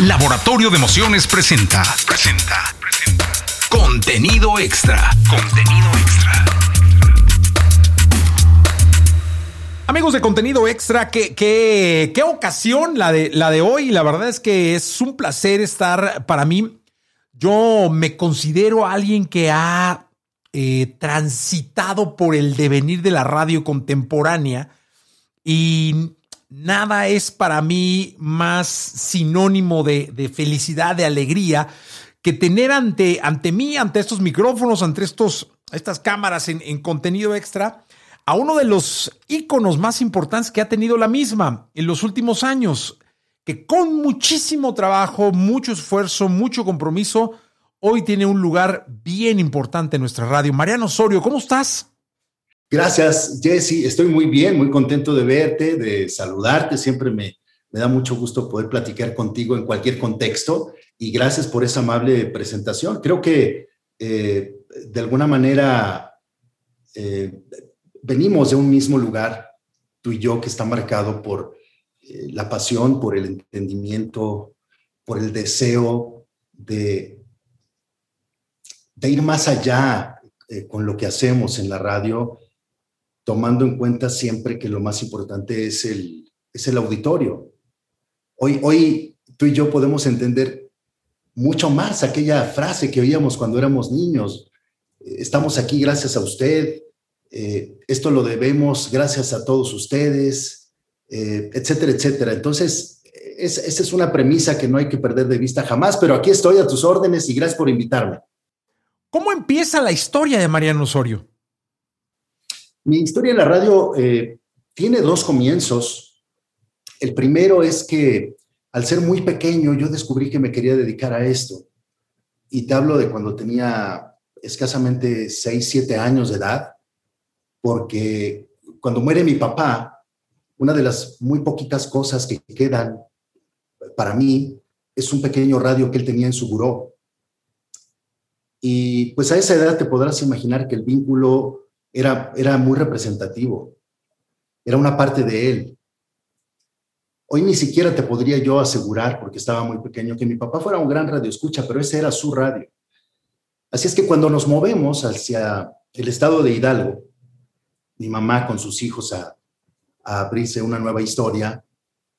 Laboratorio de Emociones presenta. Presenta. Presenta. Contenido extra. Contenido extra. Amigos de contenido extra, ¿qué, qué, qué ocasión la de, la de hoy. La verdad es que es un placer estar para mí. Yo me considero alguien que ha eh, transitado por el devenir de la radio contemporánea y nada es para mí más sinónimo de, felicidad, de alegría, que tener ante, ante mí, ante estos micrófonos, ante estos, estas cámaras en, en contenido extra, a uno de los íconos más importantes que ha tenido la misma en los últimos años, que con muchísimo trabajo, mucho esfuerzo, mucho compromiso, hoy tiene un lugar bien importante en nuestra radio. Mariano Osorio, ¿cómo estás? Gracias, Jesse. Estoy muy bien, muy contento de verte, de saludarte. Siempre me, da mucho gusto poder platicar contigo en cualquier contexto y gracias por esa amable presentación. Creo que eh, de alguna manera eh, venimos de un mismo lugar, tú y yo, que está marcado por eh, la pasión, por el entendimiento, por el deseo de, de ir más allá con lo que hacemos en la radio tomando en cuenta siempre que lo más importante es el, es el auditorio. Hoy, hoy tú y yo podemos entender mucho más aquella frase que oíamos cuando éramos niños. Estamos aquí gracias a usted, eh, esto lo debemos gracias a todos ustedes, eh, etcétera, etcétera. Entonces, esa es una premisa que no hay que perder de vista jamás, pero aquí estoy a tus órdenes y gracias por invitarme. ¿Cómo empieza la historia de Mariano Osorio? Mi historia en la radio eh, tiene dos comienzos. El primero es que al ser muy pequeño yo descubrí que me quería dedicar a esto. Y te hablo de cuando tenía escasamente 6, 7 años de edad, porque cuando muere mi papá, una de las muy poquitas cosas que quedan para mí es un pequeño radio que él tenía en su buró. Y pues a esa edad te podrás imaginar que el vínculo era, muy representativo, era una parte de él. Hoy ni siquiera te podría yo asegurar, porque estaba muy pequeño, que mi papá fuera un gran radioescucha, pero ese era su radio. Así es que cuando nos movemos hacia el estado de Hidalgo, mi mamá con sus hijos a, abrirse una nueva historia,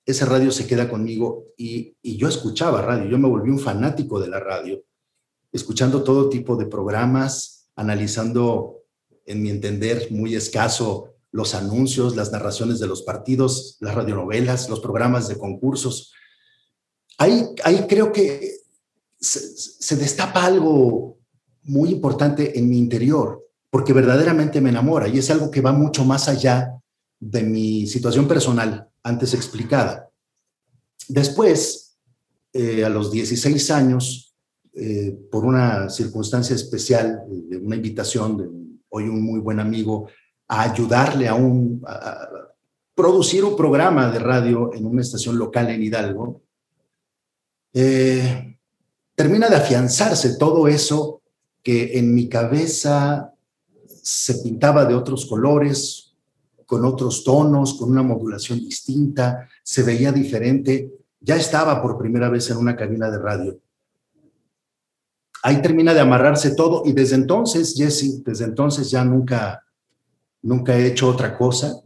ese radio se queda conmigo y, y, yo escuchaba radio, yo me volví un fanático de la radio, escuchando todo tipo de programas, analizando en mi entender, muy escaso los anuncios, las narraciones de los partidos, las radionovelas, los programas de concursos. Ahí, ahí creo que se, destapa algo muy importante en mi interior, porque verdaderamente me enamora y es algo que va mucho más allá de mi situación personal antes explicada. Después, eh, a los 16 años, eh, por una circunstancia especial, de una invitación de hoy un muy buen amigo, a ayudarle a, un, producir un programa de radio en una estación local en Hidalgo, eh, termina de afianzarse todo eso que en mi cabeza se pintaba de otros colores, con otros tonos, con una modulación distinta, se veía diferente. Ya estaba por primera vez en una cabina de radio ahí termina de amarrarse todo y desde entonces, Jesse, desde entonces ya nunca, nunca he hecho otra cosa,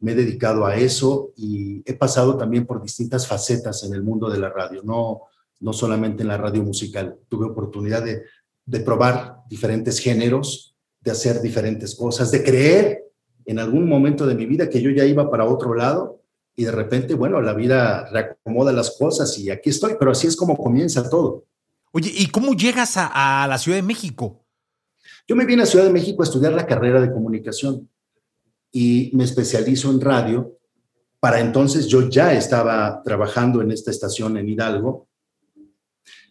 me he dedicado a eso y he pasado también por distintas facetas en el mundo de la radio, no, no solamente en la radio musical. Tuve oportunidad de, de probar diferentes géneros, de hacer diferentes cosas, de creer en algún momento de mi vida que yo ya iba para otro lado y de repente, bueno, la vida reacomoda las cosas y aquí estoy, pero así es como comienza todo. Oye, ¿y cómo llegas a, la Ciudad de México? Yo me vine a Ciudad de México a estudiar la carrera de comunicación y me especializo en radio. Para entonces yo ya estaba trabajando en esta estación en Hidalgo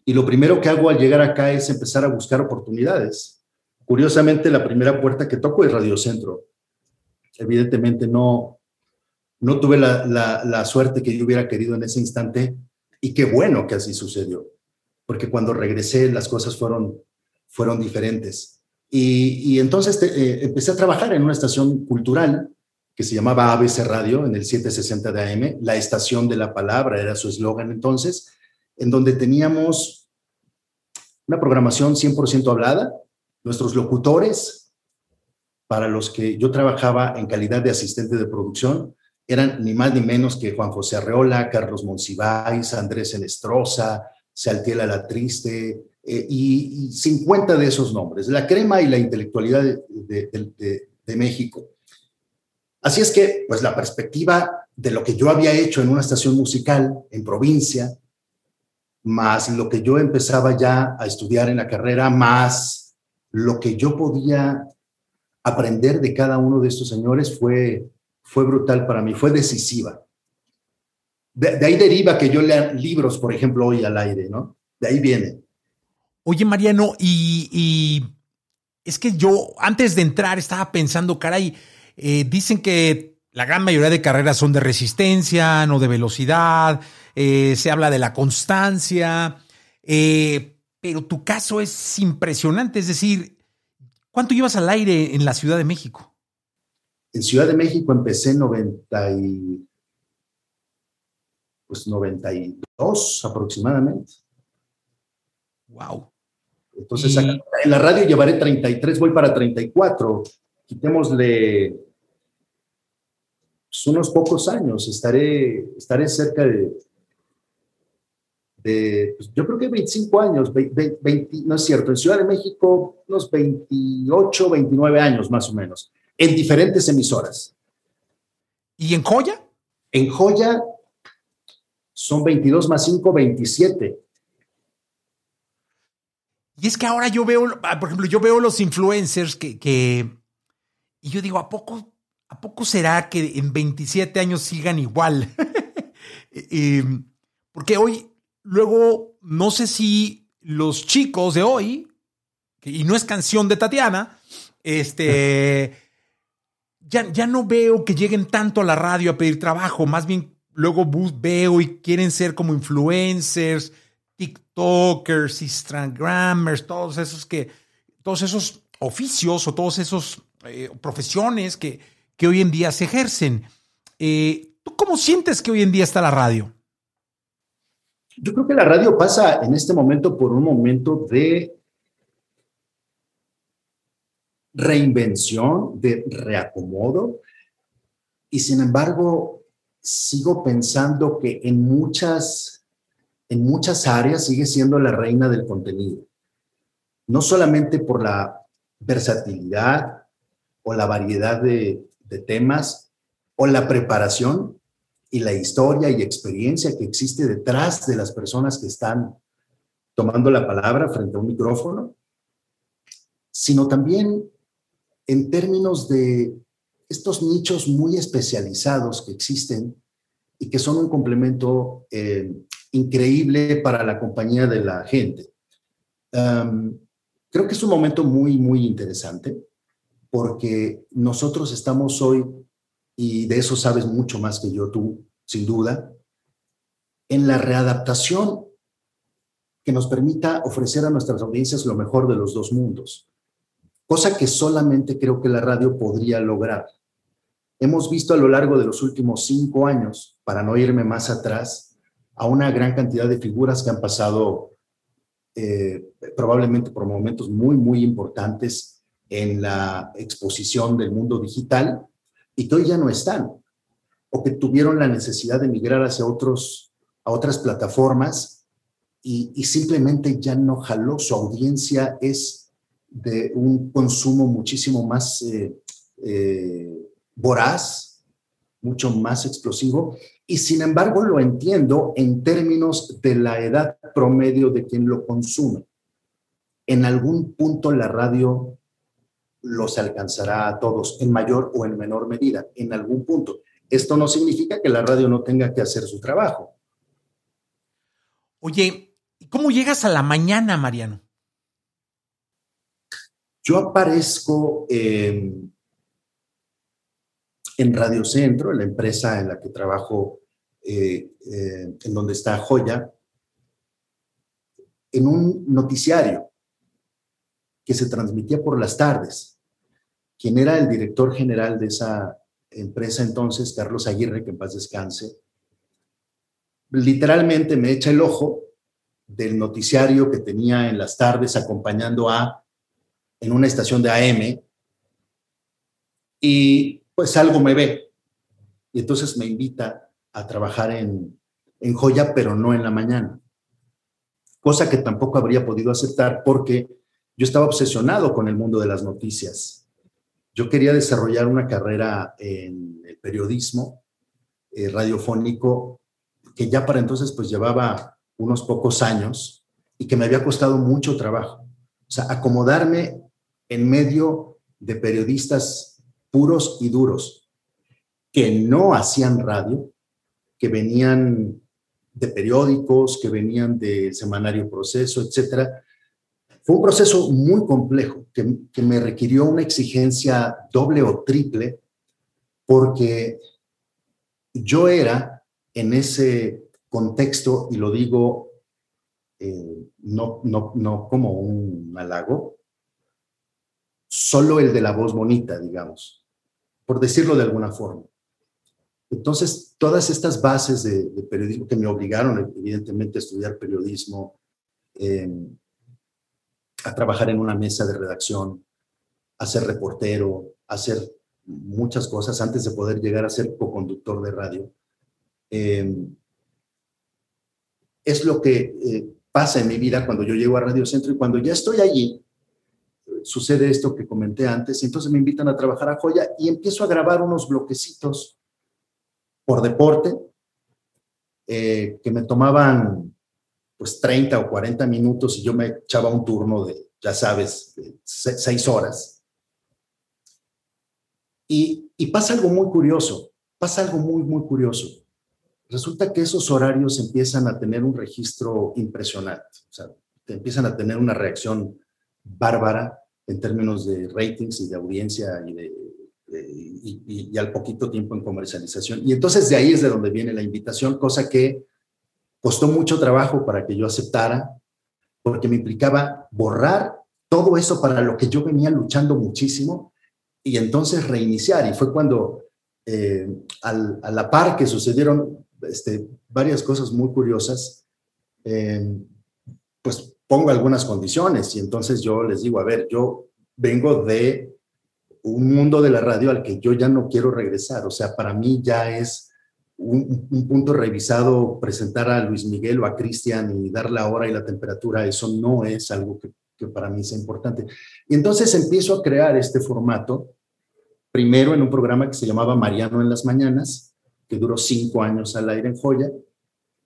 y lo primero que hago al llegar acá es empezar a buscar oportunidades. Curiosamente, la primera puerta que toco es Radio Centro. Evidentemente no, no tuve la, la suerte que yo hubiera querido en ese instante y qué bueno que así sucedió porque cuando regresé las cosas fueron, fueron diferentes. Y, entonces eh, empecé a trabajar en una estación cultural que se llamaba ABC Radio en el 760 de AM, la estación de la palabra era su eslogan entonces. en donde teníamos una programación 100% hablada, nuestros locutores, para los que yo trabajaba en calidad de asistente de producción, eran ni más ni menos que Juan José Arreola, Carlos Monsiváis, Andrés Enestrosa, Saltiela La Triste, eh, y, 50 de esos nombres, la crema y la intelectualidad de, México. Así es que, pues la perspectiva de lo que yo había hecho en una estación musical en provincia, más lo que yo empezaba ya a estudiar en la carrera, más lo que yo podía aprender de cada uno de estos señores fue, fue brutal para mí, fue decisiva. De, de ahí deriva que yo lea libros, por ejemplo, hoy al aire, ¿no? De ahí viene. Oye, Mariano, y, es que yo antes de entrar estaba pensando, caray, eh, dicen que la gran mayoría de carreras son de resistencia, no de velocidad, eh, se habla de la constancia, eh, pero tu caso es impresionante, es decir, ¿cuánto llevas al aire en la Ciudad de México? En Ciudad de México empecé en 90 y, pues 92 aproximadamente. Wow. Entonces, en la radio llevaré 33, voy para 34. Quitémosle pues, unos pocos años, estaré, estaré cerca de, de pues, yo creo que 25 años, no es cierto, en Ciudad de México unos 28, 29 años más o menos, en diferentes emisoras. ¿Y en Joya? En Joya son 22 más 5, 27. Y es que ahora yo veo, ah, por ejemplo, yo veo los influencers que, y yo digo, ¿a poco, ¿a poco será que en 27 años sigan igual? porque hoy, luego, no sé si los chicos de hoy, y no es canción de Tatiana, este, ya, ya no veo que lleguen tanto a la radio a pedir trabajo, más bien luego veo y quieren ser como influencers, TikTokers, Instagramers, todos esos que, todos esos oficios o todos esos eh, profesiones que, que, hoy en día se ejercen. Eh, ¿Tú cómo sientes que hoy en día está la radio? Yo creo que la radio pasa en este momento por un momento de reinvención, de reacomodo, y sin embargo sigo pensando que en muchas en muchas áreas sigue siendo la reina del contenido. No solamente por la versatilidad o la variedad de, temas o la preparación y la historia y experiencia que existe detrás de las personas que están tomando la palabra frente a un micrófono, sino también en términos de estos nichos muy especializados que existen y que son un complemento eh, increíble para la compañía de la gente. creo que es un momento muy, muy interesante porque nosotros estamos hoy, y de eso sabes mucho más que yo tú, sin duda, en la readaptación que nos permita ofrecer a nuestras audiencias lo mejor de los dos mundos, cosa que solamente creo que la radio podría lograr. Hemos visto a lo largo de los últimos cinco años, para no irme más atrás, a una gran cantidad de figuras que han pasado eh, probablemente por momentos muy, muy importantes en la exposición del mundo digital y que hoy ya no están o que tuvieron la necesidad de migrar hacia otros, a otras plataformas y, simplemente ya no jaló. Su audiencia es de un consumo muchísimo más eh, eh, voraz, mucho más explosivo y sin embargo lo entiendo en términos de la edad promedio de quien lo consume. En algún punto la radio los alcanzará a todos, en mayor o en menor medida, en algún punto. Esto no significa que la radio no tenga que hacer su trabajo. Oye, ¿cómo llegas a la mañana, Mariano? Yo aparezco en en Radio Centro, la empresa en la que trabajo, eh, eh, en donde está Joya, en un noticiario que se transmitía por las tardes. Quien era el director general de esa empresa entonces, Carlos Aguirre, que en paz descanse, literalmente me echa el ojo del noticiario que tenía en las tardes acompañando a en una estación de AM y pues algo me ve y entonces me invita a trabajar en, en Joya, pero no en la mañana. Cosa que tampoco habría podido aceptar porque yo estaba obsesionado con el mundo de las noticias. Yo quería desarrollar una carrera en el periodismo eh, radiofónico que ya para entonces pues llevaba unos pocos años y que me había costado mucho trabajo. O sea, acomodarme en medio de periodistas puros y duros que no hacían radio, que venían de periódicos, que venían del semanario Proceso, etcétera. Fue un proceso muy complejo que, que me requirió una exigencia doble o triple porque yo era en ese contexto, y lo digo eh, no, no, no como un halago, solo el de la voz bonita, digamos, por decirlo de alguna forma. Entonces, todas estas bases de, periodismo que me obligaron, evidentemente, a estudiar periodismo, em, a trabajar en una mesa de redacción, a ser reportero, a hacer muchas cosas antes de poder llegar a ser co-conductor de radio. Em, es lo que eh, pasa en mi vida cuando yo llego a Radio Centro y cuando ya estoy allí, sucede esto que comenté antes, entonces me invitan a trabajar a Joya y empiezo a grabar unos bloquecitos por deporte eh, que me tomaban pues 30 o 40 minutos y yo me echaba un turno de, ya sabes, de seis horas. Y, y pasa algo muy curioso, pasa algo muy, muy curioso resulta que esos horarios empiezan a tener un registro impresionante, o sea, te empiezan a tener una reacción bárbara en términos de ratings y de audiencia y, de, y, al poquito tiempo en comercialización. Y entonces de ahí es de donde viene la invitación, cosa que costó mucho trabajo para que yo aceptara, porque me implicaba borrar todo eso para lo que yo venía luchando muchísimo y entonces reiniciar. Y fue cuando eh, a la par que sucedieron este, varias cosas muy curiosas, eh, pues pongo algunas condiciones y entonces yo les digo, a ver, yo vengo de un mundo de la radio al que yo ya no quiero regresar, o sea, para mí ya es un, punto revisado presentar a Luis Miguel o a Cristian y dar la hora y la temperatura, eso no es algo que, que para mí sea importante. Y entonces empiezo a crear este formato, primero en un programa que se llamaba Mariano en las Mañanas, que duró cinco años al aire en Joya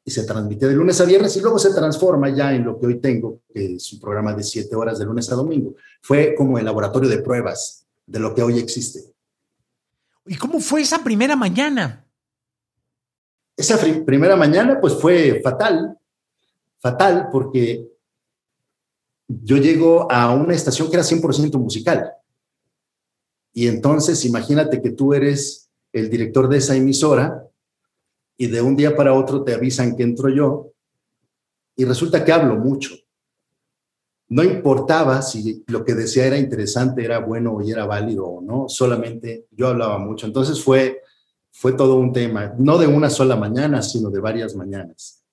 y se transmite de lunes a viernes y luego se transforma ya en lo que hoy tengo, que es un programa de siete horas de lunes a domingo. Fue como el laboratorio de pruebas de lo que hoy existe. ¿Y cómo fue esa primera mañana? Esa primera mañana pues fue fatal, fatal porque yo llego a una estación que era 100% musical. Y entonces imagínate que tú eres el director de esa emisora y de un día para otro te avisan que entro yo y resulta que hablo mucho. No importaba si lo que decía era interesante, era bueno y era válido o no, solamente yo hablaba mucho. Entonces fue, fue todo un tema, no de una sola mañana, sino de varias mañanas.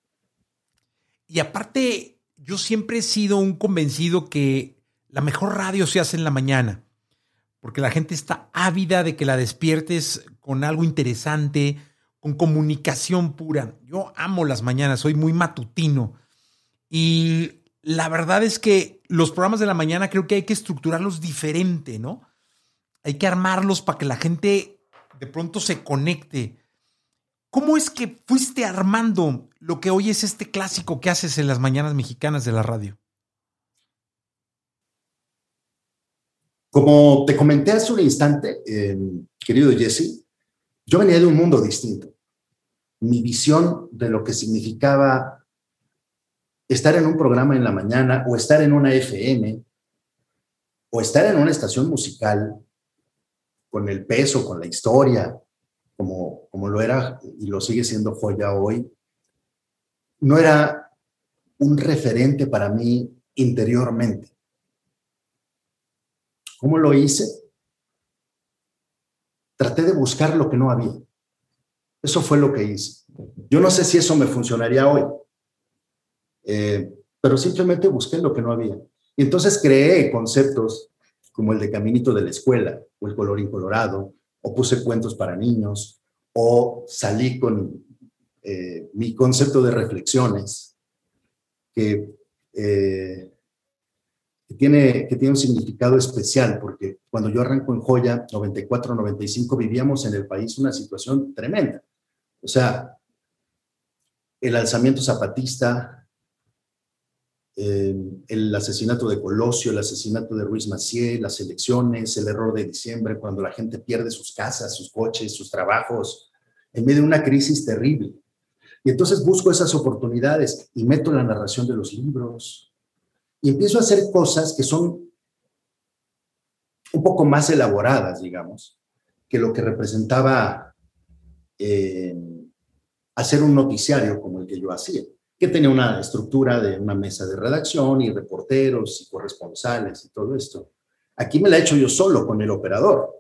Y aparte, yo siempre he sido un convencido que la mejor radio se hace en la mañana porque la gente está ávida de que la despiertes con algo interesante, con comunicación pura. Yo amo las mañanas, soy muy matutino. Y la verdad es que los programas de la mañana creo que hay que estructurarlos diferente, ¿no? Hay que armarlos para que la gente de pronto se conecte. ¿Cómo es que fuiste armando lo que hoy es este clásico que haces en las mañanas mexicanas de la radio? Como te comenté hace un instante, eh, querido Jesse, yo venía de un mundo distinto. Mi visión de lo que significaba estar en un programa en la mañana o estar en una FM o estar en una estación musical con el peso, con la historia, como, como lo era y lo sigue siendo joya hoy, no era un referente para mí interiormente. ¿Cómo lo hice? Traté de buscar lo que no había. Eso fue lo que hice. Yo no sé si eso me funcionaría hoy. Eh, pero simplemente busqué lo que no había. Y entonces creé conceptos como el de Caminito de la Escuela o el Colorín Colorado, o puse cuentos para niños, o salí con eh, mi concepto de reflexiones, que, eh, que, tiene, que tiene un significado especial, porque cuando yo arranco en Joya, 94-95, vivíamos en el país una situación tremenda. O sea, el alzamiento zapatista, eh, el asesinato de Colosio, el asesinato de Ruiz Macié, las elecciones, el error de diciembre, cuando la gente pierde sus casas, sus coches, sus trabajos, en medio de una crisis terrible. Y entonces busco esas oportunidades y meto la narración de los libros y empiezo a hacer cosas que son un poco más elaboradas, digamos, que lo que representaba eh, hacer un noticiario como el que yo hacía que tenía una estructura de una mesa de redacción y reporteros y corresponsales y todo esto. Aquí me la he hecho yo solo con el operador.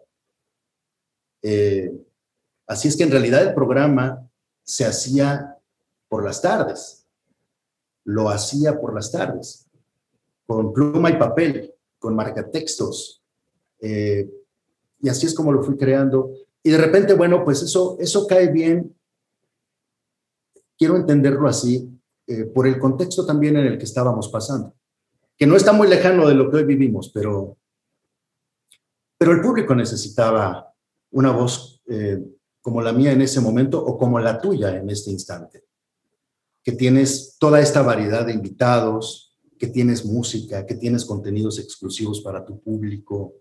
Eh, así es que en realidad el programa se hacía por las tardes. Lo hacía por las tardes, con pluma y papel, con marcatextos. Eh, y así es como lo fui creando. Y de repente, bueno, pues eso, eso cae bien. Quiero entenderlo así, eh, por el contexto también en el que estábamos pasando, que no está muy lejano de lo que hoy vivimos, pero, pero el público necesitaba una voz eh, como la mía en ese momento o como la tuya en este instante, que tienes toda esta variedad de invitados, que tienes música, que tienes contenidos exclusivos para tu público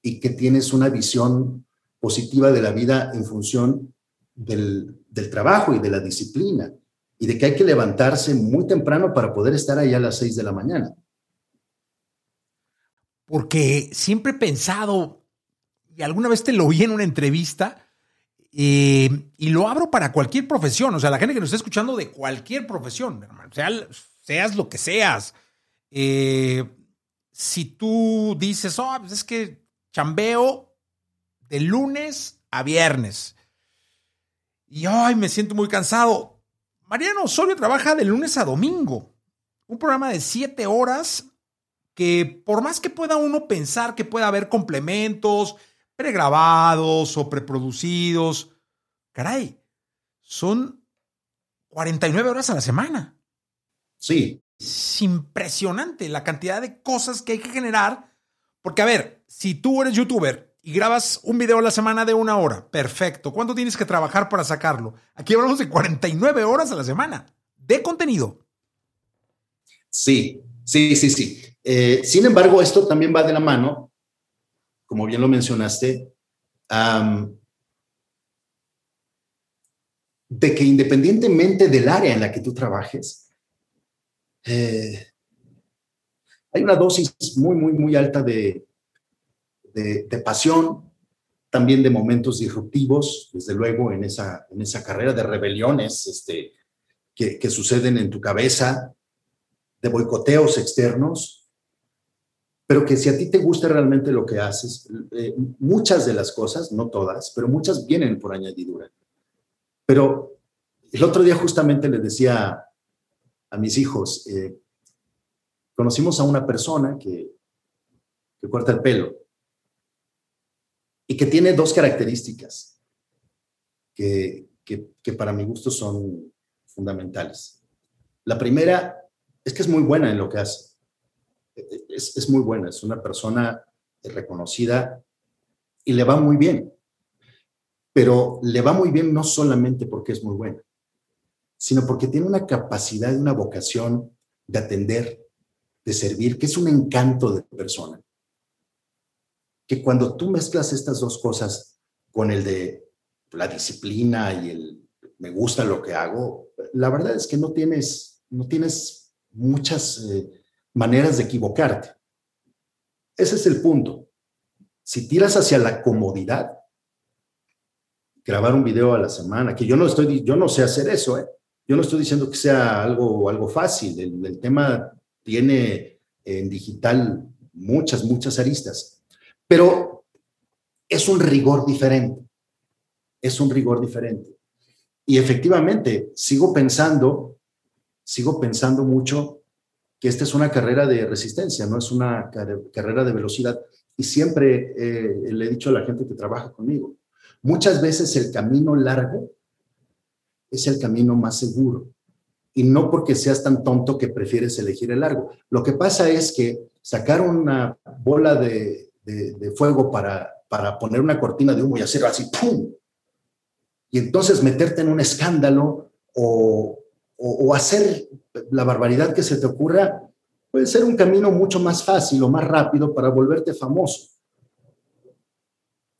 y que tienes una visión positiva de la vida en función del, del trabajo y de la disciplina y de que hay que levantarse muy temprano para poder estar ahí a las 6 de la mañana. Porque siempre he pensado, y alguna vez te lo vi en una entrevista, eh, y lo abro para cualquier profesión, o sea, la gente que nos está escuchando de cualquier profesión, sea, seas lo que seas. Eh, si tú dices, oh, pues es que chambeo de lunes a viernes y ay, me siento muy cansado. Mariano Osorio trabaja de lunes a domingo. Un programa de siete horas que por más que pueda uno pensar que pueda haber complementos pregrabados o preproducidos, caray, son 49 horas a la semana. Sí. Es impresionante la cantidad de cosas que hay que generar. Porque, a ver, si tú eres youtuber y grabas un video a la semana de una hora. Perfecto. ¿Cuánto tienes que trabajar para sacarlo? Aquí hablamos de 49 horas a la semana de contenido. Sí, sí, sí, sí. Eh, sin embargo, esto también va de la mano, como bien lo mencionaste, de que independientemente del área en la que tú trabajes, eh, hay una dosis muy, muy, muy alta de, de, pasión, también de momentos disruptivos, desde luego en esa, en esa carrera de rebeliones este, que, suceden en tu cabeza, de boicoteos externos, pero que si a ti te gusta realmente lo que haces, eh, muchas de las cosas, no todas, pero muchas vienen por añadidura. Pero el otro día justamente les decía a mis hijos, eh, conocimos a una persona que, que corta el pelo y que tiene dos características que, que, para mi gusto son fundamentales. La primera es que es muy buena en lo que hace. Es, es muy buena, es una persona reconocida y le va muy bien. Pero le va muy bien no solamente porque es muy buena, sino porque tiene una capacidad y una vocación de atender, de servir, que es un encanto de persona que cuando tú mezclas estas dos cosas con el de la disciplina y el me gusta lo que hago, la verdad es que no tienes, no tienes muchas eh, maneras de equivocarte. Ese es el punto. Si tiras hacia la comodidad, grabar un video a la semana, que yo no estoy, yo no sé hacer eso, ¿eh? Yo no estoy diciendo que sea algo, algo fácil. El, tema tiene en digital muchas, muchas aristas pero es un rigor diferente, es un rigor diferente. Y efectivamente, sigo pensando, sigo pensando mucho que esta es una carrera de resistencia, no es una carrera de velocidad. Y siempre eh, le he dicho a la gente que trabaja conmigo, muchas veces el camino largo es el camino más seguro. Y no porque seas tan tonto que prefieres elegir el largo. Lo que pasa es que sacar una bola de, fuego para, para poner una cortina de humo y hacer así, ¡pum! Y entonces meterte en un escándalo o, o, hacer la barbaridad que se te ocurra, puede ser un camino mucho más fácil o más rápido para volverte famoso.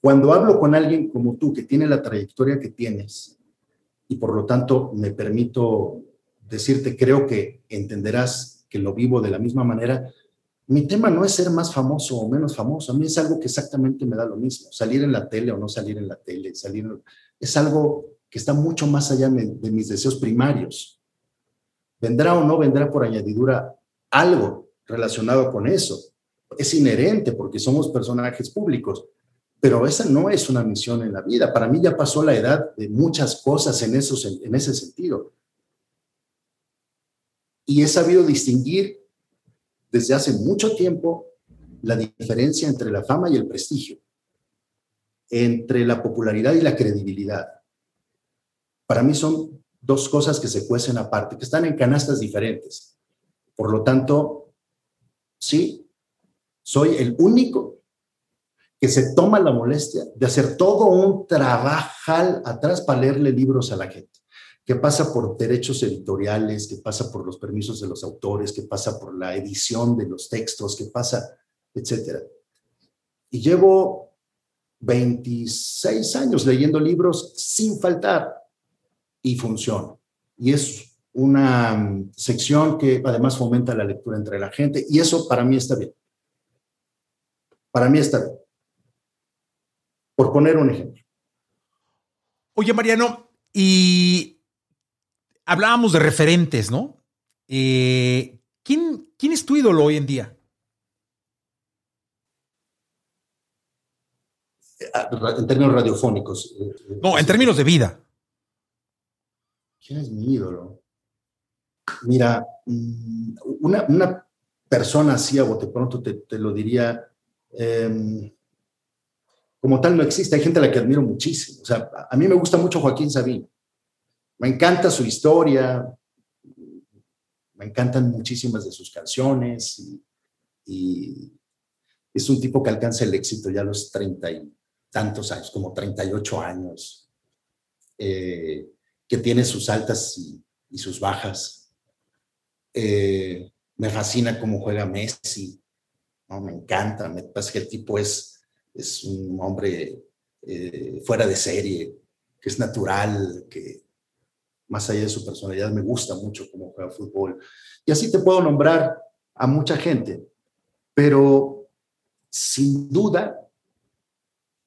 Cuando hablo con alguien como tú, que tiene la trayectoria que tienes, y por lo tanto me permito decirte, creo que entenderás que lo vivo de la misma manera, mi tema no es ser más famoso o menos famoso, a mí es algo que exactamente me da lo mismo, salir en la tele o no salir en la tele, salir, es algo que está mucho más allá de mis deseos primarios. Vendrá o no vendrá por añadidura algo relacionado con eso. Es inherente porque somos personajes públicos, pero esa no es una misión en la vida. Para mí ya pasó la edad de muchas cosas en, esos, en ese sentido. Y he sabido distinguir desde hace mucho tiempo la diferencia entre la fama y el prestigio, entre la popularidad y la credibilidad. Para mí son dos cosas que se cuecen aparte, que están en canastas diferentes. Por lo tanto, sí, soy el único que se toma la molestia de hacer todo un trabajo atrás para leerle libros a la gente, que pasa por derechos editoriales, que pasa por los permisos de los autores, que pasa por la edición de los textos, que pasa, etcétera. Y llevo 26 años leyendo libros sin faltar y funciona. Y es una sección que además fomenta la lectura entre la gente y eso para mí está bien. Para mí está bien. Por poner un ejemplo. Oye, Mariano, y hablábamos de referentes, ¿no? Eh, ¿quién, ¿Quién es tu ídolo hoy en día? En términos radiofónicos. Eh, no, en términos de vida. ¿Quién es mi ídolo? Mira, mm, una, persona así a bote pronto te, lo diría, em, como tal no existe, hay gente a la que admiro muchísimo. O sea, a mí me gusta mucho Joaquín Sabina. Me encanta su historia, me encantan muchísimas de sus canciones y, es un tipo que alcanza el éxito ya a los treinta y tantos años, como 38 años. Eh, que tiene sus altas y, sus bajas. Eh, me fascina cómo juega Messi, ¿no? me encanta, me parece que el tipo es, es un hombre eh, fuera de serie, que es natural, que más allá de su personalidad me gusta mucho cómo juega fútbol. Y así te puedo nombrar a mucha gente, pero sin duda,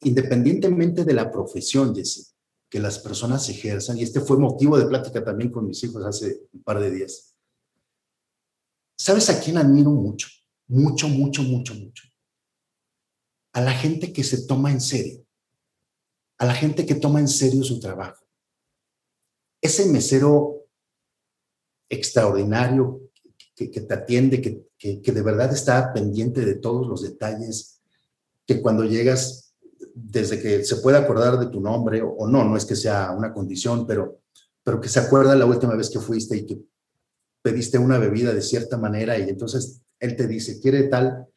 independientemente de la profesión, Jesse, que las personas ejerzan, y este fue motivo de plática también con mis hijos hace un par de días. ¿Sabes a quién admiro mucho? Mucho, mucho, mucho, mucho. A la gente que se toma en serio. A la gente que toma en serio su trabajo. Ese mesero extraordinario que, te atiende, que, que de verdad está pendiente de todos los detalles, que cuando llegas desde que se puede acordar de tu nombre o, no, no es que sea una condición, pero, pero que se acuerda la última vez que fuiste y que pediste una bebida de cierta manera y entonces él te dice, quiere tal,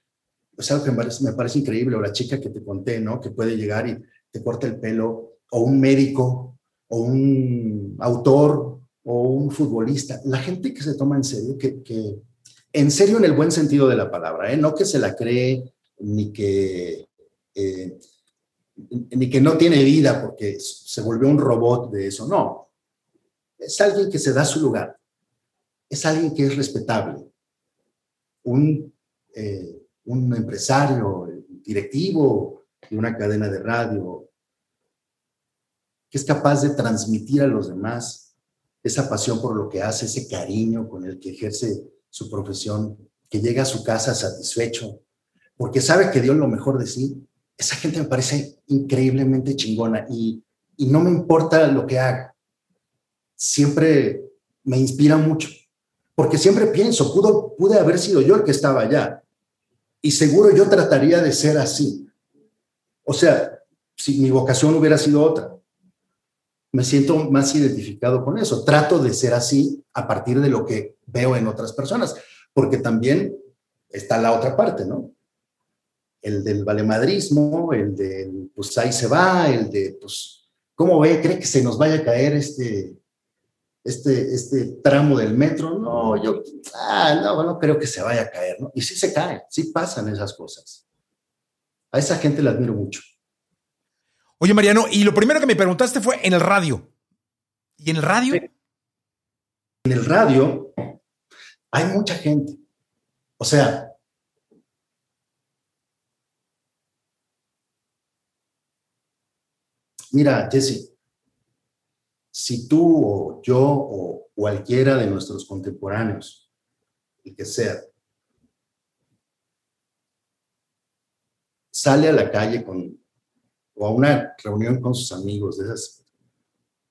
es algo que me parece, increíble, o la chica que te conté, ¿no? Que puede llegar y te corta el pelo, o un médico, o un autor, o un futbolista, la gente que se toma en serio, que, que en serio en el buen sentido de la palabra, ¿eh? no que se la cree, ni que eh, ni que no tiene vida porque se volvió un robot de eso, no. Es alguien que se da su lugar, es alguien que es respetable, un, eh, un empresario, directivo de una cadena de radio, que es capaz de transmitir a los demás esa pasión por lo que hace, ese cariño con el que ejerce su profesión, que llega a su casa satisfecho, porque sabe que dio lo mejor de sí esa gente me parece increíblemente chingona y, y no me importa lo que haga. Siempre me inspira mucho. porque siempre pienso, pudo, pude haber sido yo el que estaba allá. Y seguro yo trataría de ser así. O sea, si mi vocación hubiera sido otra, me siento más identificado con eso. Trato de ser así a partir de lo que veo en otras personas, porque también está la otra parte, ¿no? El del valemadrismo, el del, pues ahí se va, el de, pues, ¿cómo ve? ¿Cree que se nos vaya a caer este, este, este tramo del metro, no, yo, ah, no, no creo que se vaya a caer, ¿no? Y sí se cae, sí pasan esas cosas. A esa gente la admiro mucho. Oye, Mariano, y lo primero que me preguntaste fue en el radio. ¿Y en el radio? En el radio hay mucha gente. O sea, mira, Jesse, si tú o yo o cualquiera de nuestros contemporáneos, el que sea, sale a la calle con, o a una reunión con sus amigos, de esas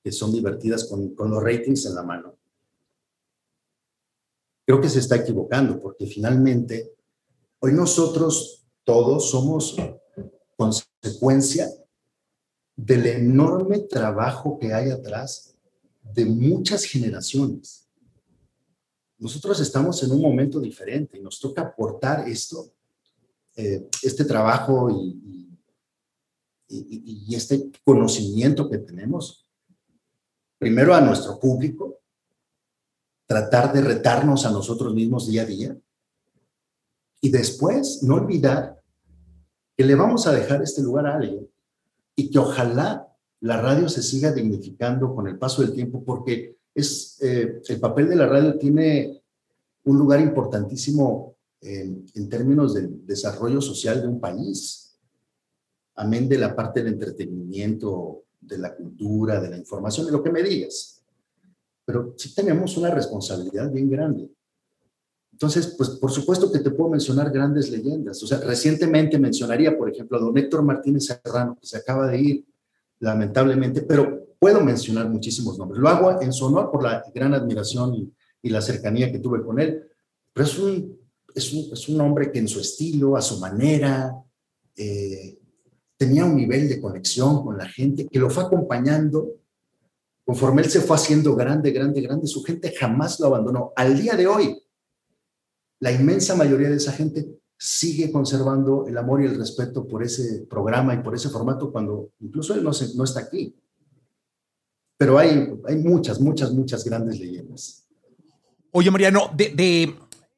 que son divertidas con, con los ratings en la mano, creo que se está equivocando, porque finalmente hoy nosotros todos somos consecuencia del enorme trabajo que hay atrás de muchas generaciones. Nosotros estamos en un momento diferente y nos toca aportar esto, eh, este trabajo y, y, y este conocimiento que tenemos, primero a nuestro público, tratar de retarnos a nosotros mismos día a día y después no olvidar que le vamos a dejar este lugar a alguien y que ojalá la radio se siga dignificando con el paso del tiempo, porque es, eh, el papel de la radio tiene un lugar importantísimo en, en términos del desarrollo social de un país, amén de la parte del entretenimiento, de la cultura, de la información, de lo que me digas. Pero sí tenemos una responsabilidad bien grande. Entonces, pues por supuesto que te puedo mencionar grandes leyendas. O sea, recientemente mencionaría, por ejemplo, a don Héctor Martínez Serrano, que se acaba de ir, lamentablemente, pero puedo mencionar muchísimos nombres. Lo hago en su honor por la gran admiración y, la cercanía que tuve con él. Pero es un, es un, es un hombre que en su estilo, a su manera, eh, tenía un nivel de conexión con la gente que lo fue acompañando. Conforme él se fue haciendo grande, grande, grande, su gente jamás lo abandonó. Al día de hoy, la inmensa mayoría de esa gente sigue conservando el amor y el respeto por ese programa y por ese formato cuando incluso él no, no está aquí. Pero hay, hay muchas, muchas, muchas grandes leyendas. Oye, Mariano, de,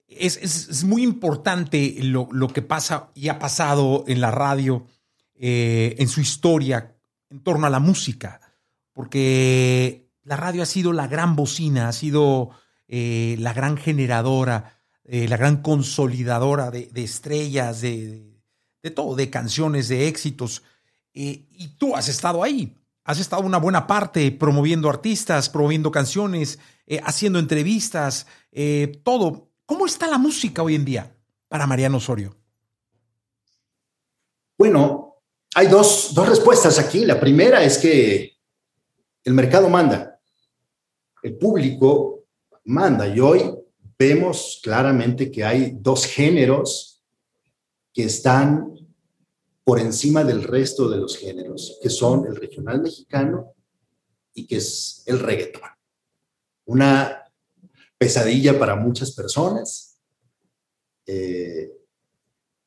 es, muy importante lo, que pasa y ha pasado en la radio, eh, en su historia, en torno a la música, porque la radio ha sido la gran bocina, ha sido eh, la gran generadora eh, la gran consolidadora de, estrellas, de, todo, de canciones, de éxitos. Eh, y tú has estado ahí, has estado una buena parte promoviendo artistas, promoviendo canciones, eh, haciendo entrevistas, todo. ¿Cómo está la música hoy en día para Mariano Osorio? Bueno, hay dos, dos respuestas aquí. La primera es que el mercado manda, el público manda y hoy vemos claramente que hay dos géneros que están por encima del resto de los géneros, que son el regional mexicano y que es el reggaetón. Una pesadilla para muchas personas, eh,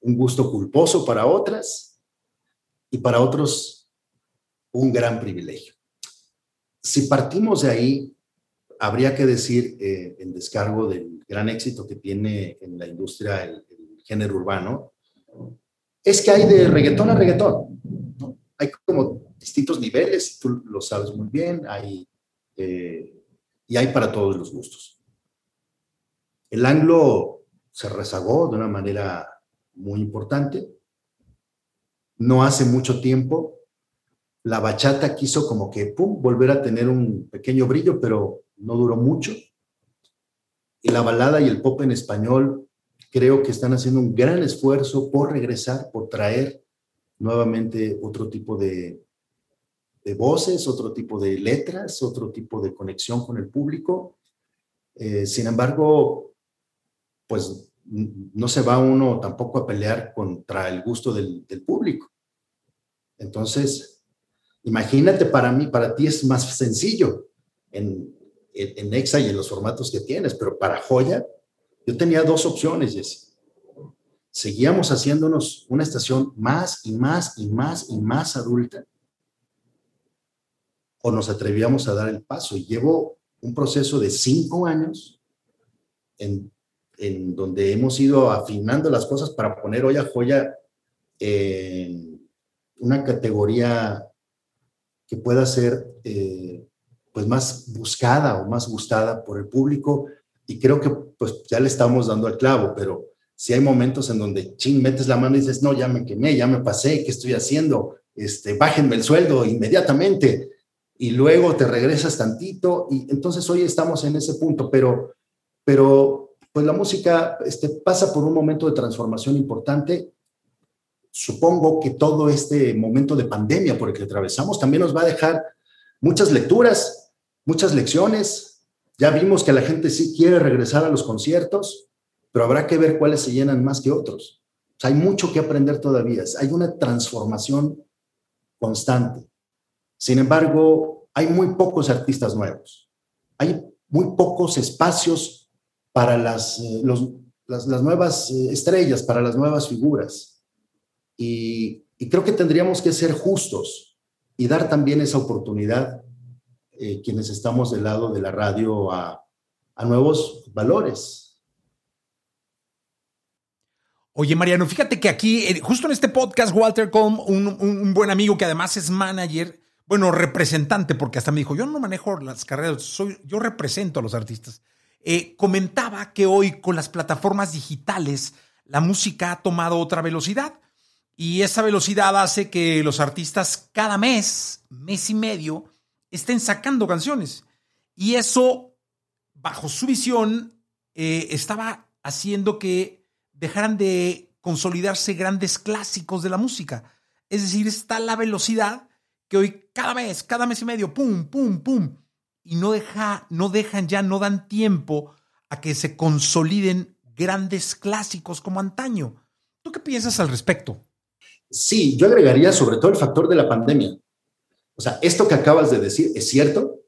un gusto culposo para otras y para otros un gran privilegio. Si partimos de ahí, habría que decir eh, en descargo del gran éxito que tiene en la industria el, género urbano, es que hay de reggaetón a reggaetón. Hay como distintos niveles, tú lo sabes muy bien, hay, eh, y hay para todos los gustos. El anglo se rezagó de una manera muy importante. No hace mucho tiempo, la bachata quiso como que, pum, volver a tener un pequeño brillo, pero no duró mucho. La balada y el pop en español creo que están haciendo un gran esfuerzo por regresar, por traer nuevamente otro tipo de, de voces, otro tipo de letras, otro tipo de conexión con el público. Eh, sin embargo, pues no se va uno tampoco a pelear contra el gusto del, público. Entonces, imagínate, para mí, para ti es más sencillo en, en, en Exa y en los formatos que tienes, pero para Joya, yo tenía dos opciones, Jesse. Seguíamos haciéndonos una estación más y más y más y más adulta, o nos atrevíamos a dar el paso. Y llevo un proceso de cinco años en, donde hemos ido afinando las cosas para poner hoy a joya en una categoría que pueda ser eh, pues más buscada o más gustada por el público y creo que pues ya le estamos dando al clavo, pero si hay momentos en donde ching, metes la mano y dices, no, ya me quemé, ya me pasé, ¿qué estoy haciendo? Este, bájenme el sueldo inmediatamente y luego te regresas tantito y entonces hoy estamos en ese punto, pero, pero pues la música este, pasa por un momento de transformación importante. Supongo que todo este momento de pandemia por el que atravesamos también nos va a dejar muchas lecturas, muchas lecciones. Ya vimos que la gente sí quiere regresar a los conciertos, pero habrá que ver cuáles se llenan más que otros. hay mucho que aprender todavía. Hay una transformación constante. Sin embargo, hay muy pocos artistas nuevos. Hay muy pocos espacios para las, eh, las, nuevas eh, estrellas, para las nuevas figuras. Y, creo que tendríamos que ser justos y dar también esa oportunidad, eh, quienes estamos del lado de la radio, a, a nuevos valores. Oye, Mariano, fíjate que aquí, justo en este podcast, Walter Colm, un, un, buen amigo que además es manager, bueno, representante, porque hasta me dijo, yo no manejo las carreras, soy, yo represento a los artistas. Eh, comentaba que hoy con las plataformas digitales la música ha tomado otra velocidad y esa velocidad hace que los artistas cada mes, mes y medio, estén sacando canciones. Y eso, bajo su visión, eh, estaba haciendo que dejaran de consolidarse grandes clásicos de la música. Es decir, está la velocidad que hoy cada mes, cada mes y medio, pum, pum, pum, y no, deja, no dejan ya, no dan tiempo a que se consoliden grandes clásicos como antaño. ¿Tú qué piensas al respecto? Sí, yo agregaría sobre todo el factor de la pandemia. O sea, esto que acabas de decir es cierto,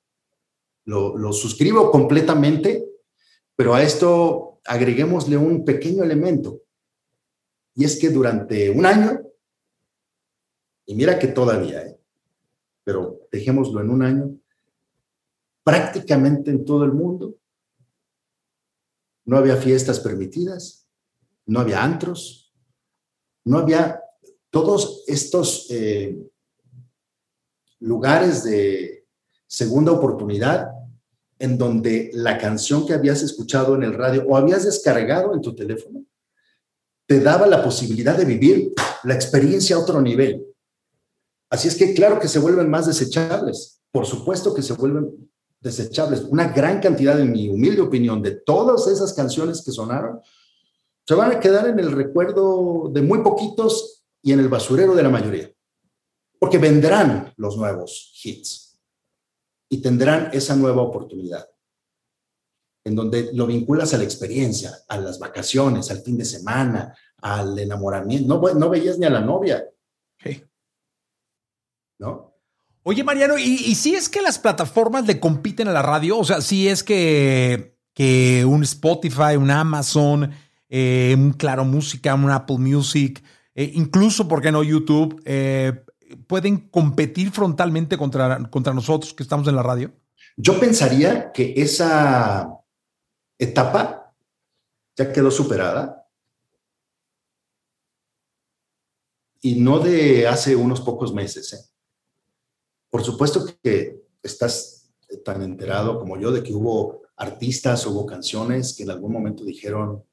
lo, lo suscribo completamente, pero a esto agreguémosle un pequeño elemento. Y es que durante un año, y mira que todavía, ¿eh? pero dejémoslo en un año, prácticamente en todo el mundo no había fiestas permitidas, no había antros, no había todos estos eh, lugares de segunda oportunidad en donde la canción que habías escuchado en el radio o habías descargado en tu teléfono te daba la posibilidad de vivir la experiencia a otro nivel. Así es que claro que se vuelven más desechables, por supuesto que se vuelven desechables. Una gran cantidad, en mi humilde opinión, de todas esas canciones que sonaron, se van a quedar en el recuerdo de muy poquitos y en el basurero de la mayoría, porque vendrán los nuevos hits y tendrán esa nueva oportunidad, en donde lo vinculas a la experiencia, a las vacaciones, al fin de semana, al enamoramiento. No, no veías ni a la novia. ¿no? Oye, Mariano, ¿y, si es que las plataformas le compiten a la radio? O sea, si es que, que un Spotify, un Amazon, eh, un Claro Música, un Apple Music, eh, incluso, ¿por qué no YouTube, eh, pueden competir frontalmente contra, contra nosotros que estamos en la radio? Yo pensaría que esa etapa ya quedó superada. Y no de hace unos pocos meses. ¿eh? Por supuesto que estás tan enterado como yo de que hubo artistas, hubo canciones que en algún momento dijeron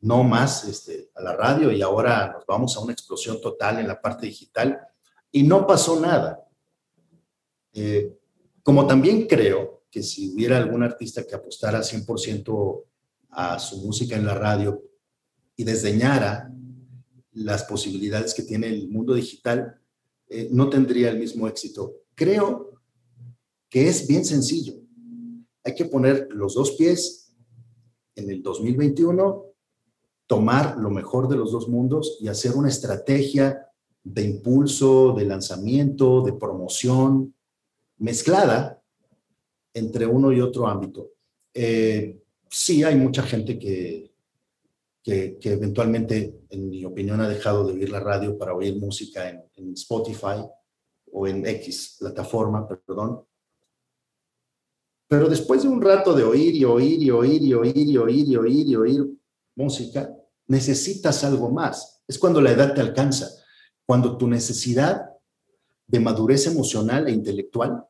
no más este, a la radio y ahora nos vamos a una explosión total en la parte digital y no pasó nada. Eh, como también creo que si hubiera algún artista que apostara 100% a su música en la radio y desdeñara las posibilidades que tiene el mundo digital, eh, no tendría el mismo éxito. Creo que es bien sencillo. hay que poner los dos pies en el 2021, tomar lo mejor de los dos mundos y hacer una estrategia de impulso, de lanzamiento, de promoción mezclada entre uno y otro ámbito. Eh, sí, hay mucha gente que, que, eventualmente, en mi opinión, ha dejado de oír la radio para oír música en, Spotify o en X plataforma, perdón. Pero después de un rato de oír y oír y oír y oír y oír y oír y oír música, necesitas algo más. Es cuando la edad te alcanza, cuando tu necesidad de madurez emocional e intelectual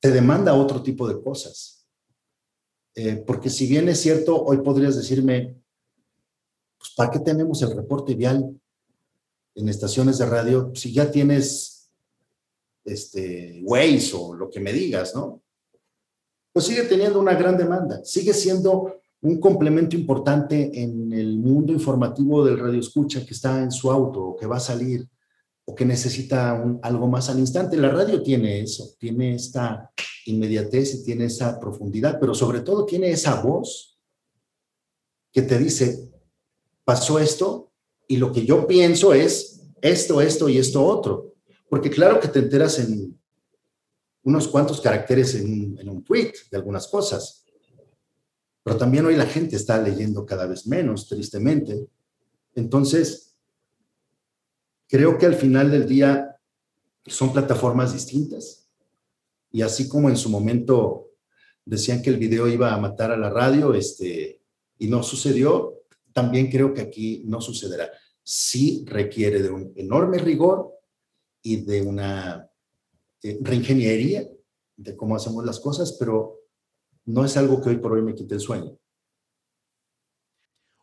te demanda otro tipo de cosas. Eh, porque si bien es cierto, hoy podrías decirme, pues ¿para qué tenemos el reporte vial en estaciones de radio si ya tienes este Waze o lo que me digas, ¿no? Pues sigue teniendo una gran demanda, sigue siendo un complemento importante en el mundo informativo del radio escucha que está en su auto o que va a salir o que necesita algo más al instante. La radio tiene eso, tiene esta inmediatez y tiene esa profundidad, pero sobre todo tiene esa voz que te dice, pasó esto y lo que yo pienso es esto, esto y esto otro. Porque claro que te enteras en unos cuantos caracteres en, en un tweet de algunas cosas, pero también hoy la gente está leyendo cada vez menos, tristemente. Entonces, Creo que al final del día son plataformas distintas. Y así como en su momento decían que el video iba a matar a la radio, este, y no sucedió, también creo que aquí no sucederá. Sí requiere de un enorme rigor y de una eh, reingeniería de cómo hacemos las cosas, pero no es algo que hoy por hoy me quite el sueño.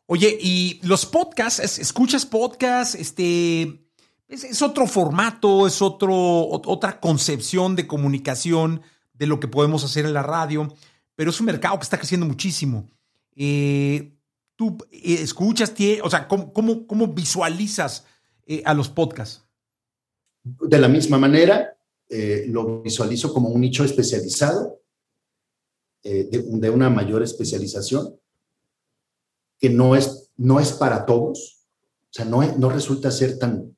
Oye, y los podcasts, ¿escuchas podcasts? Este, es, otro formato, es otro, otra concepción de comunicación de lo que podemos hacer en la radio, pero es un mercado que está creciendo muchísimo. Eh, tú eh, escuchas, o sea, ¿cómo, cómo, visualizas eh, a los podcasts? De la misma manera, lo visualizo como un nicho especializado, de, de, una mayor especialización, que no es, no es para todos, o sea, no, no resulta ser tan,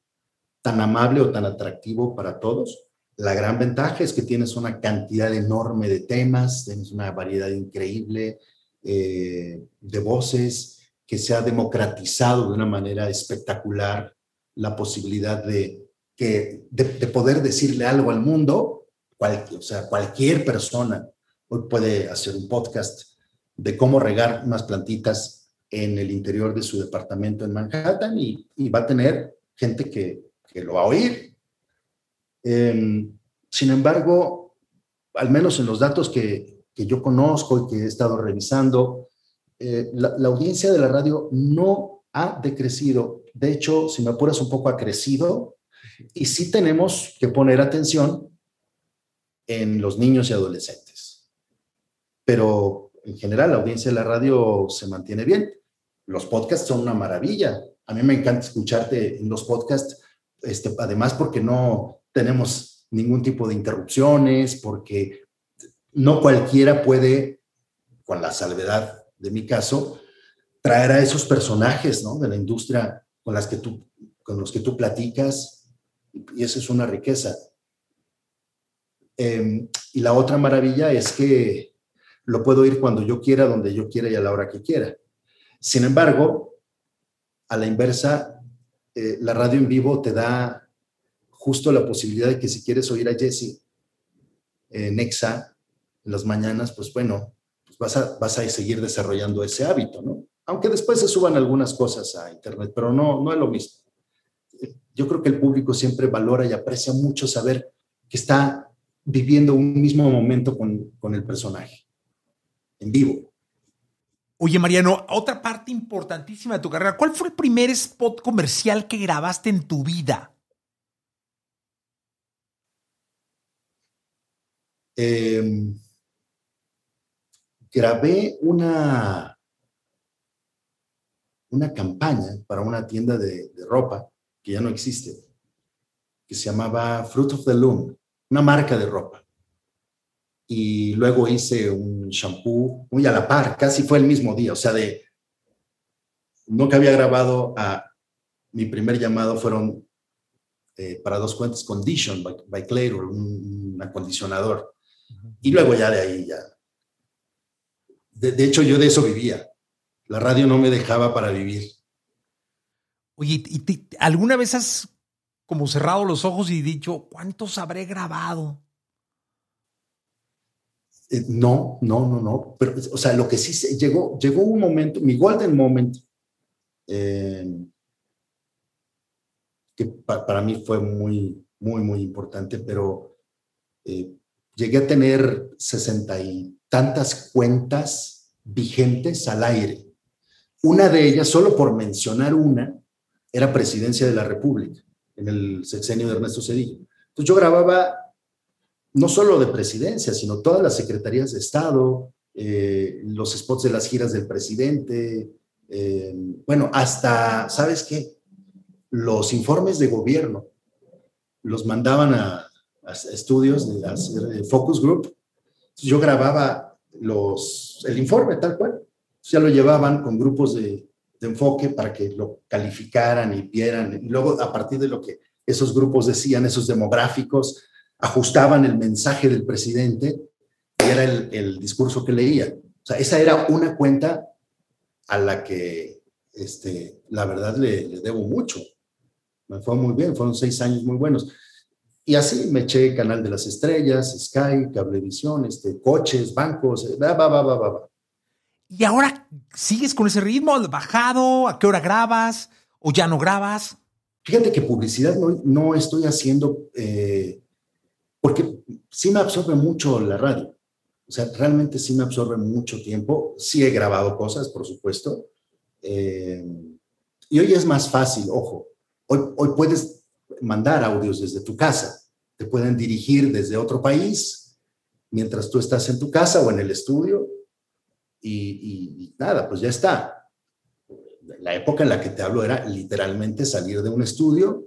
tan amable o tan atractivo para todos. La gran ventaja es que tienes una cantidad enorme de temas, tienes una variedad increíble eh, de voces, que se ha democratizado de una manera espectacular la posibilidad de, que, de, poder decirle algo al mundo. o sea, cualquier persona hoy puede hacer un podcast de cómo regar unas plantitas en el interior de su departamento en Manhattan y, y va a tener gente que que lo va a oír. Em, sin embargo, al menos en los datos que, que, yo conozco y que he estado revisando, eh, la, la, audiencia de la radio no ha decrecido. De hecho, si me apuras un poco, ha crecido. Y sí tenemos que poner atención en los niños y adolescentes. Pero en general, la audiencia de la radio se mantiene bien. Los podcasts son una maravilla. A mí me encanta escucharte en los podcasts este, además porque no tenemos ningún tipo de interrupciones, porque no cualquiera puede, con la salvedad de mi caso, traer a esos personajes ¿no? de la industria con, las que tú, con los que tú platicas, y esa es una riqueza. Em, y la otra maravilla es que lo puedo ir cuando yo quiera, donde yo quiera y a la hora que quiera. Sin embargo, a la inversa, eh, la radio en vivo te da justo la posibilidad de que si quieres oír a Jesse en Exa en las mañanas, pues bueno, pues vas, a, vas a seguir desarrollando ese hábito, ¿no? Aunque después se suban algunas cosas a Internet, pero no, no es lo mismo. Yo creo que el público siempre valora y aprecia mucho saber que está viviendo un mismo momento con, con el personaje, en vivo. Oye, Mariano, otra parte importantísima de tu carrera. ¿Cuál fue el primer spot comercial que grabaste en tu vida? Em, grabé una, una campaña para una tienda de, de, ropa que ya no existe, que se llamaba Fruit of the Loom, una marca de ropa. Y luego hice un shampoo muy a la par, casi fue el mismo día, o sea, de nunca había grabado a mi primer llamado fueron eh, para dos cuentas Condition by, by un, acondicionador. Y luego ya de ahí ya. De, hecho, yo de eso vivía. La radio no me dejaba para vivir. Oye, ¿y alguna vez has como cerrado los ojos y dicho, ¿cuántos habré grabado? Eh, no, no, no, no. Pero, o sea, lo que sí se, llegó, llegó un momento, mi golden moment, eh, que para mí fue muy, muy, muy importante, pero eh, llegué a tener sesenta y tantas cuentas vigentes al aire. Una de ellas, solo por mencionar una, era Presidencia de la República, en el sexenio de Ernesto Cedillo. Entonces yo grababa no solo de presidencia, sino todas las secretarías de Estado, eh, los spots de las giras del presidente, eh, bueno, hasta, ¿sabes qué? Los informes de gobierno los mandaban a, estudios de las focus group. Yo grababa los, el informe tal cual. Ya lo llevaban con grupos de, de enfoque para que lo calificaran y vieran. Y luego, a partir de lo que esos grupos decían, esos demográficos, ajustaban el mensaje del presidente y era el, el discurso que leía. O sea, esa era una cuenta a la que, este, la verdad, le, debo mucho. Me fue muy bien, fueron seis años muy buenos. Y así me eché Canal de las Estrellas, Sky, Cablevisión, este, coches, bancos, va, va, va, va, va. ¿Y ahora sigues con ese ritmo? ¿Has bajado? ¿A qué hora grabas? ¿O ya no grabas? Fíjate que publicidad no, no estoy haciendo eh, porque sí me absorbe mucho la radio. O sea, realmente sí me absorbe mucho tiempo. Sí he grabado cosas, por supuesto. Eh, y hoy es más fácil, ojo. Hoy, puedes mandar audios desde tu casa. Te pueden dirigir desde otro país mientras tú estás en tu casa o en el estudio. Y, y nada, pues ya está. La época en la que te hablo era literalmente salir de un estudio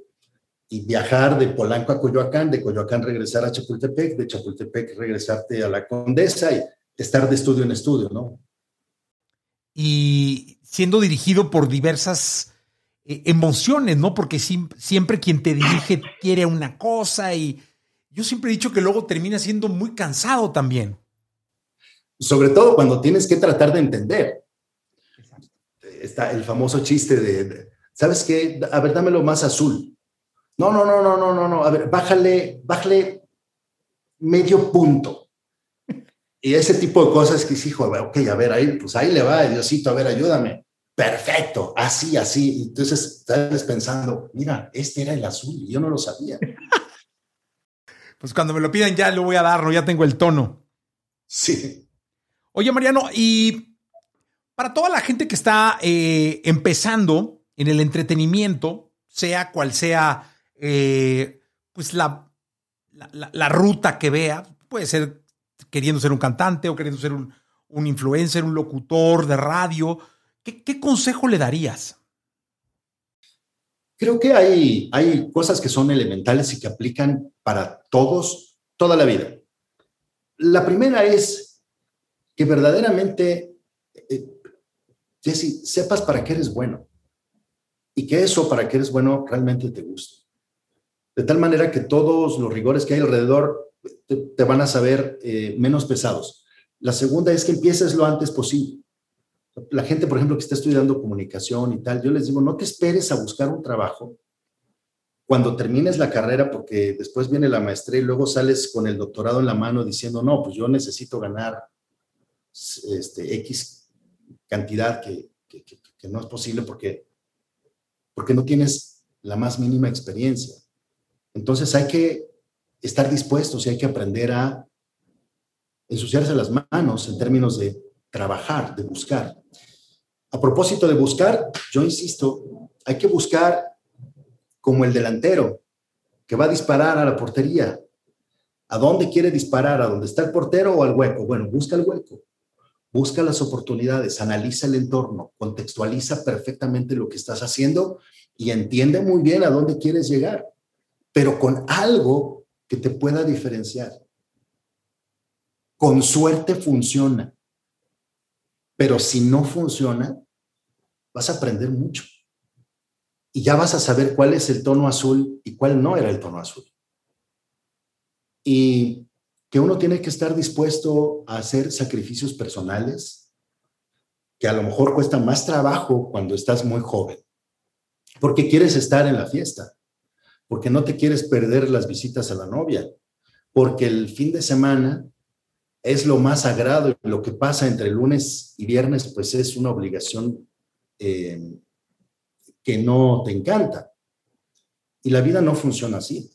y viajar de Polanco a Coyoacán, de Coyoacán regresar a Chapultepec, de Chapultepec regresarte a la Condesa y estar de estudio en estudio, ¿no? Y siendo dirigido por diversas eh, emociones, ¿no? Porque siempre quien te dirige quiere una cosa y yo siempre he dicho que luego termina siendo muy cansado también. Sobre todo cuando tienes que tratar de entender. Está el famoso chiste de, ¿sabes qué? A ver, dámelo más azul. No, no, no, no, no, no, no. A ver, bájale, bájale medio punto. Y ese tipo de cosas que sí, hijo, ok, a ver, ahí, pues ahí le va, Diosito, a ver, ayúdame. Perfecto, así, así. Entonces estás pensando, mira, este era el azul y yo no lo sabía. Pues cuando me lo pidan ya lo voy a dar, ¿no? Ya tengo el tono. Sí. Oye, Mariano, y para toda la gente que está eh, empezando en el entretenimiento, sea cual sea eh, pues la, la, ruta que vea, puede ser queriendo ser un cantante o queriendo ser un, un influencer, un locutor de radio. ¿Qué, consejo le darías? Creo que hay, hay cosas que son elementales y que aplican para todos toda la vida. La primera es que verdaderamente, eh, Jesse, sepas para qué eres bueno y que eso para qué eres bueno realmente te guste de tal manera que todos los rigores que hay alrededor te, van a saber eh, menos pesados. La segunda es que empieces lo antes posible. La gente, por ejemplo, que está estudiando comunicación y tal, yo les digo, no te esperes a buscar un trabajo cuando termines la carrera, porque después viene la maestría y luego sales con el doctorado en la mano diciendo, no, pues yo necesito ganar este, X cantidad que, que no es posible porque, porque no tienes la más mínima experiencia. Entonces hay que estar dispuestos y hay que aprender a ensuciarse las manos en términos de trabajar, de buscar. A propósito de buscar, yo insisto, hay que buscar como el delantero que va a disparar a la portería. ¿A dónde quiere disparar? ¿A dónde está el portero o al hueco? Bueno, busca el hueco, busca las oportunidades, analiza el entorno, contextualiza perfectamente lo que estás haciendo y entiende muy bien a dónde quieres llegar pero con algo que te pueda diferenciar. con suerte funciona. Pero si no funciona, vas a aprender mucho. Y ya vas a saber cuál es el tono azul y cuál no era el tono azul. Y que uno tiene que estar dispuesto a hacer sacrificios personales, que a lo mejor cuesta más trabajo cuando estás muy joven, porque quieres estar en la fiesta, porque no te quieres perder las visitas a la novia, porque el fin de semana es lo más sagrado y lo que pasa entre lunes y viernes, pues es una obligación eh, que no te encanta. Y la vida no funciona así.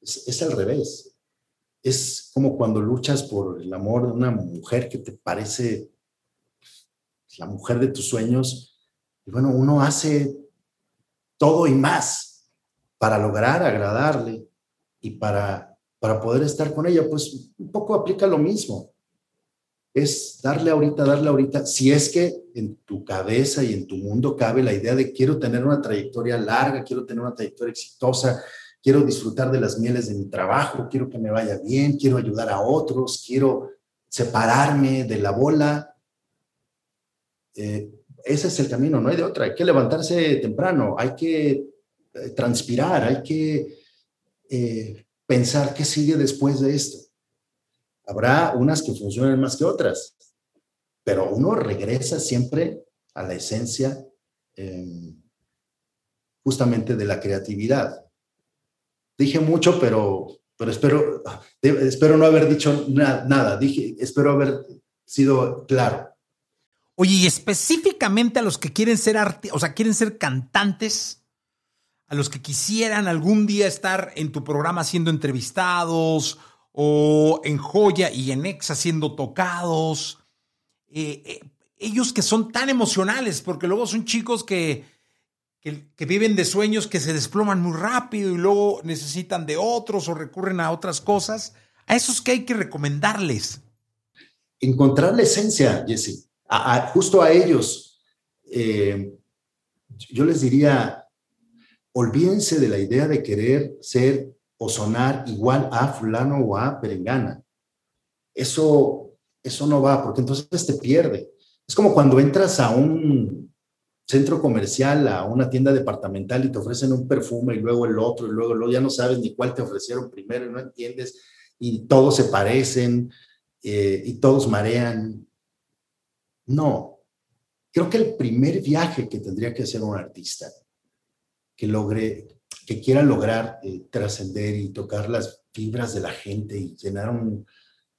Es, es, al revés. Es como cuando luchas por el amor de una mujer que te parece la mujer de tus sueños. Y bueno, uno hace todo y más para lograr agradarle y para para poder estar con ella, pues un poco aplica lo mismo. Es darle ahorita, darle ahorita, si es que en tu cabeza y en tu mundo cabe la idea de quiero tener una trayectoria larga, quiero tener una trayectoria exitosa, quiero disfrutar de las mieles de mi trabajo, quiero que me vaya bien, quiero ayudar a otros, quiero separarme de la bola. Eh, ese es el camino, no hay de otra. Hay que levantarse temprano, hay que transpirar, hay que eh, pensar qué sigue después de esto. Habrá unas que funcionen más que otras, pero uno regresa siempre a la esencia em, justamente de la creatividad. Dije mucho, pero, pero espero, espero no haber dicho nada. Dije, espero haber sido claro. Oye, y específicamente a los que quieren ser o sea, quieren ser cantantes, a los que quisieran algún día estar en tu programa siendo entrevistados o en Joya y en Exa siendo tocados. Eh, eh, ellos que son tan emocionales, porque luego son chicos que, que, viven de sueños que se desploman muy rápido y luego necesitan de otros o recurren a otras cosas. A esos que hay que recomendarles. Encontrar la esencia, Jesse. justo a ellos. Eh, yo les diría, olvídense de la idea de querer ser o sonar igual a fulano o a perengana. Eso, eso no va, porque entonces te pierde. Es como cuando entras a un centro comercial, a una tienda departamental y te ofrecen un perfume y luego el otro y luego, luego ya no sabes ni cuál te ofrecieron primero y no entiendes y todos se parecen eh, y todos marean. No, creo que el primer viaje que tendría que hacer un artista que logre, que quiera lograr eh, trascender y tocar las fibras de la gente y llenar un,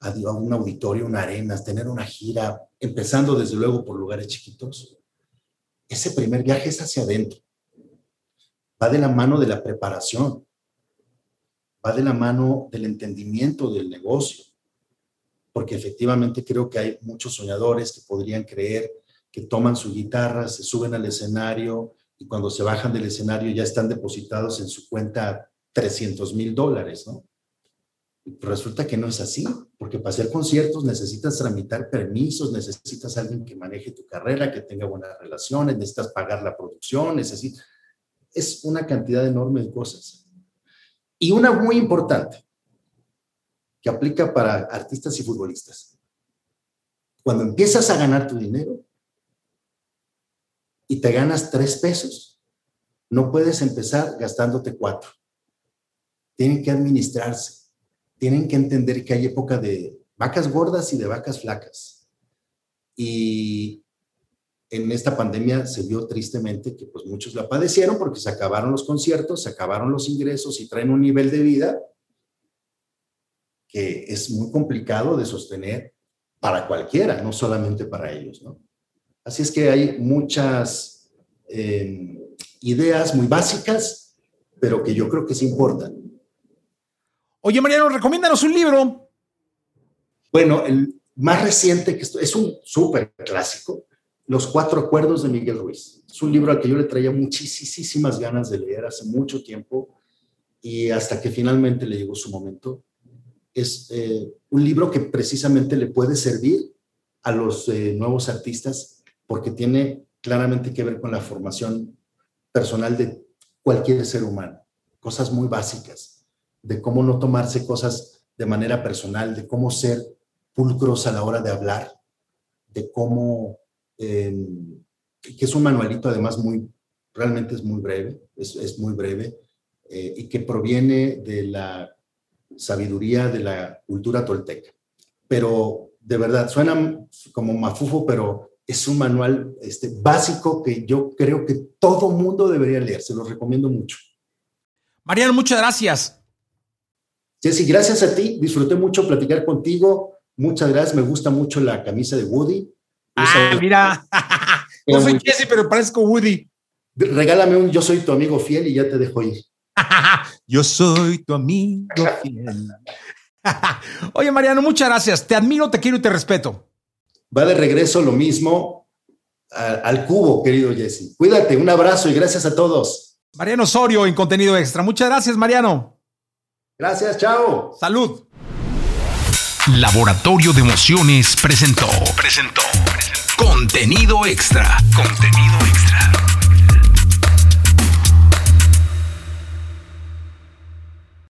un auditorio, una arena, tener una gira, empezando desde luego por lugares chiquitos, ese primer viaje es hacia adentro. Va de la mano de la preparación, va de la mano del entendimiento del negocio, porque efectivamente creo que hay muchos soñadores que podrían creer que toman su guitarra, se suben al escenario y cuando se bajan del escenario ya están depositados en su cuenta 300 mil dólares, ¿no? Y resulta que no es así, porque para hacer conciertos necesitas tramitar permisos, necesitas alguien que maneje tu carrera, que tenga buenas relaciones, necesitas pagar la producción, necesitas... Es una cantidad enorme de cosas. Y una muy importante, que aplica para artistas y futbolistas. Cuando empiezas a ganar tu dinero, y te ganas tres pesos, no puedes empezar gastándote cuatro. Tienen que administrarse, tienen que entender que hay época de vacas gordas y de vacas flacas. Y en esta pandemia se vio tristemente que pues muchos la padecieron porque se acabaron los conciertos, se acabaron los ingresos y traen un nivel de vida que es muy complicado de sostener para cualquiera, no solamente para ellos, ¿no? Así es que hay muchas eh, ideas muy básicas, pero que yo creo que sí importan. Oye, Mariano, recomiéndanos un libro. Bueno, el más reciente, que es un súper clásico, Los Cuatro Acuerdos de Miguel Ruiz. Es un libro al que yo le traía muchísimas ganas de leer hace mucho tiempo y hasta que finalmente le llegó su momento. Es eh, un libro que precisamente le puede servir a los eh, nuevos artistas porque tiene claramente que ver con la formación personal de cualquier ser humano, cosas muy básicas, de cómo no tomarse cosas de manera personal, de cómo ser pulcros a la hora de hablar, de cómo, em, que es un manualito además muy, realmente es muy breve, es, muy breve, eh, y que proviene de la sabiduría de la cultura tolteca. Pero de verdad, suena como mafufo, pero es un manual este, básico que yo creo que todo mundo debería leer, se lo recomiendo mucho. Mariano, muchas gracias. Jesse, gracias a ti, disfruté mucho platicar contigo, muchas gracias, me gusta mucho la camisa de Woody. Ah, mira, no soy Jesse, pero parezco Woody. Regálame un Yo soy tu amigo fiel y ya te dejo ir. Yo soy tu amigo fiel. Oye, Mariano, muchas gracias. Te admiro, te quiero y te respeto. Va de regreso lo mismo al cubo, querido Jesse. Cuídate, un abrazo y gracias a todos. Mariano Osorio en contenido extra. Muchas gracias, Mariano. Gracias, chao. Salud. Laboratorio de Emociones presentó. Presentó. Contenido extra. Contenido extra.